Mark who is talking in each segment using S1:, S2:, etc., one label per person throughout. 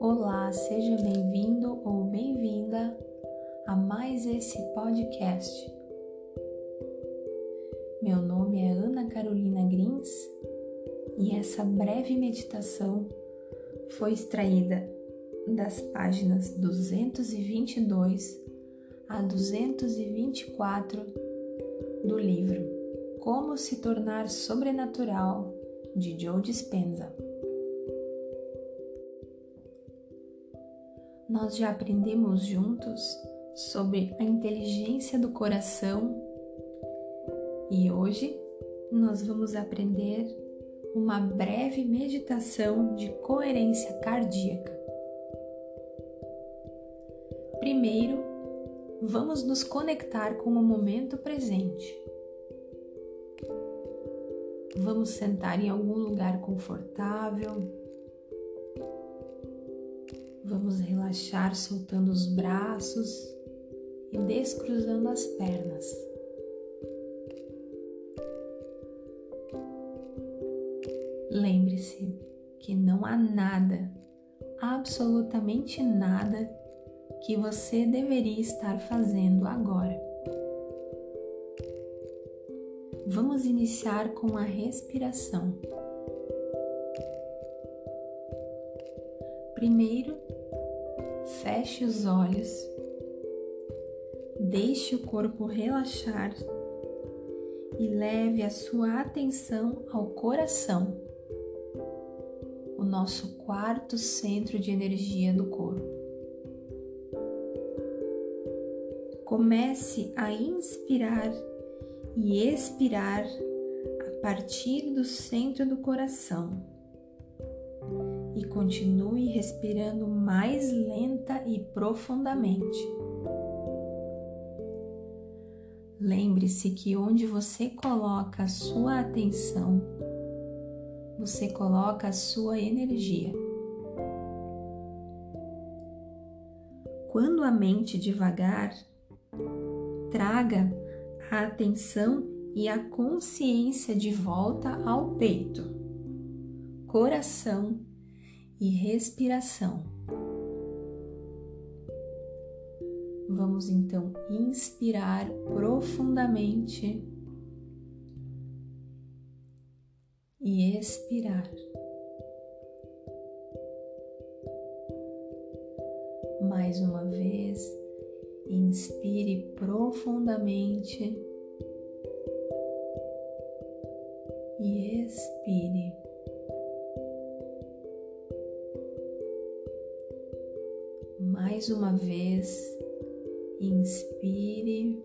S1: Olá, seja bem-vindo ou bem-vinda a mais esse podcast. Meu nome é Ana Carolina Grins e essa breve meditação foi extraída das páginas 222 a 224 do livro Como se tornar sobrenatural de Joe Dispenza. Nós já aprendemos juntos sobre a inteligência do coração e hoje nós vamos aprender uma breve meditação de coerência cardíaca. Primeiro, vamos nos conectar com o momento presente. Vamos sentar em algum lugar confortável Vamos relaxar soltando os braços e descruzando as pernas. Lembre-se que não há nada, absolutamente nada, que você deveria estar fazendo agora. Vamos iniciar com a respiração. Primeiro, feche os olhos, deixe o corpo relaxar e leve a sua atenção ao coração, o nosso quarto centro de energia do corpo. Comece a inspirar e expirar a partir do centro do coração e continue respirando mais lenta e profundamente. Lembre-se que onde você coloca a sua atenção, você coloca a sua energia. Quando a mente devagar, traga a atenção e a consciência de volta ao peito, coração e respiração. Vamos então inspirar profundamente e expirar. Mais uma vez, inspire profundamente e expire. mais uma vez, inspire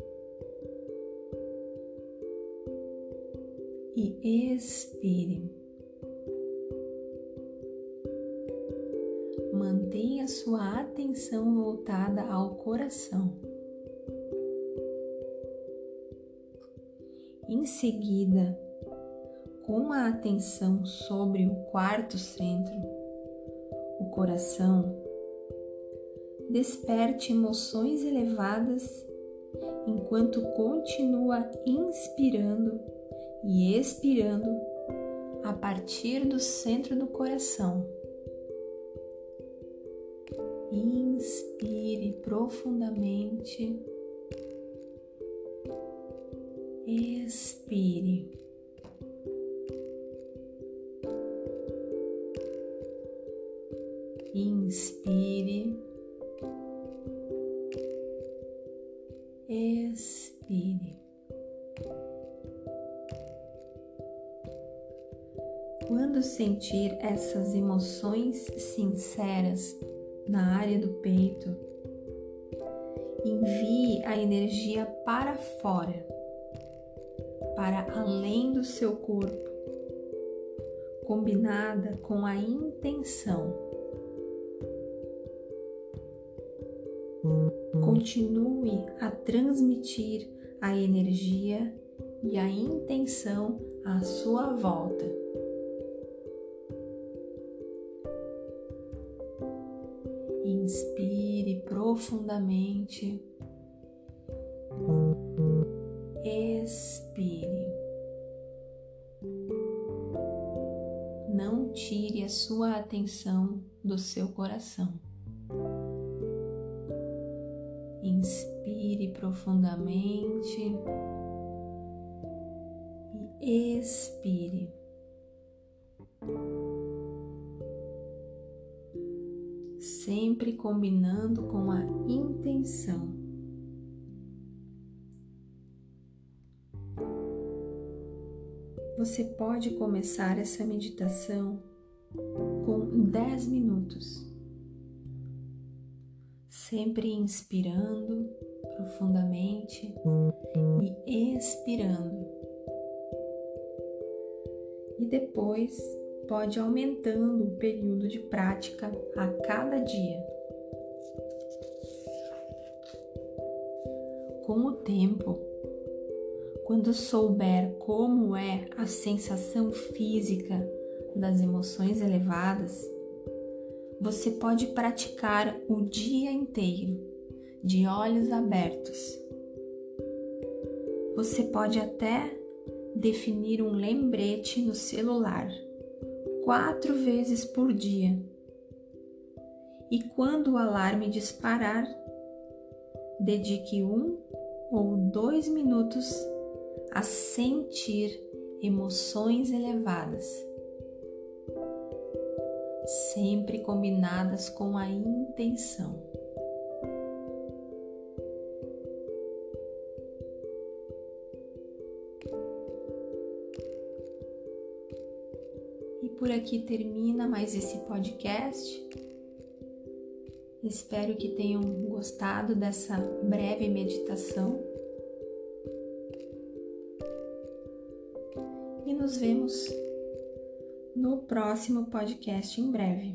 S1: e expire. Sua atenção voltada ao coração. Em seguida, com a atenção sobre o quarto centro, o coração, desperte emoções elevadas enquanto continua inspirando e expirando a partir do centro do coração. Inspire profundamente. Expire. Inspire. expire. Quando sentir essas emoções sinceras na área do peito, envie a energia para fora, para além do seu corpo, combinada com a intenção Continue a transmitir a energia e a intenção à sua volta. Inspire profundamente expire. Não tire a sua atenção do seu coração. Inspire profundamente e expire. Sempre combinando com a intenção. Você pode começar essa meditação com 10 minutos, sempre inspirando profundamente e expirando. E depois pode aumentando o período de prática a cada dia. Com o tempo, quando souber como é a sensação física das emoções elevadas, você pode praticar o dia inteiro, de olhos abertos. Você pode até definir um lembrete no celular quatro vezes por dia. E quando o alarme disparar, dedique um ou dois minutos a sentir emoções elevadas, sempre combinadas com a intenção. Por aqui termina mais esse podcast. Espero que tenham gostado dessa breve meditação. nos vemos no próximo podcast em breve.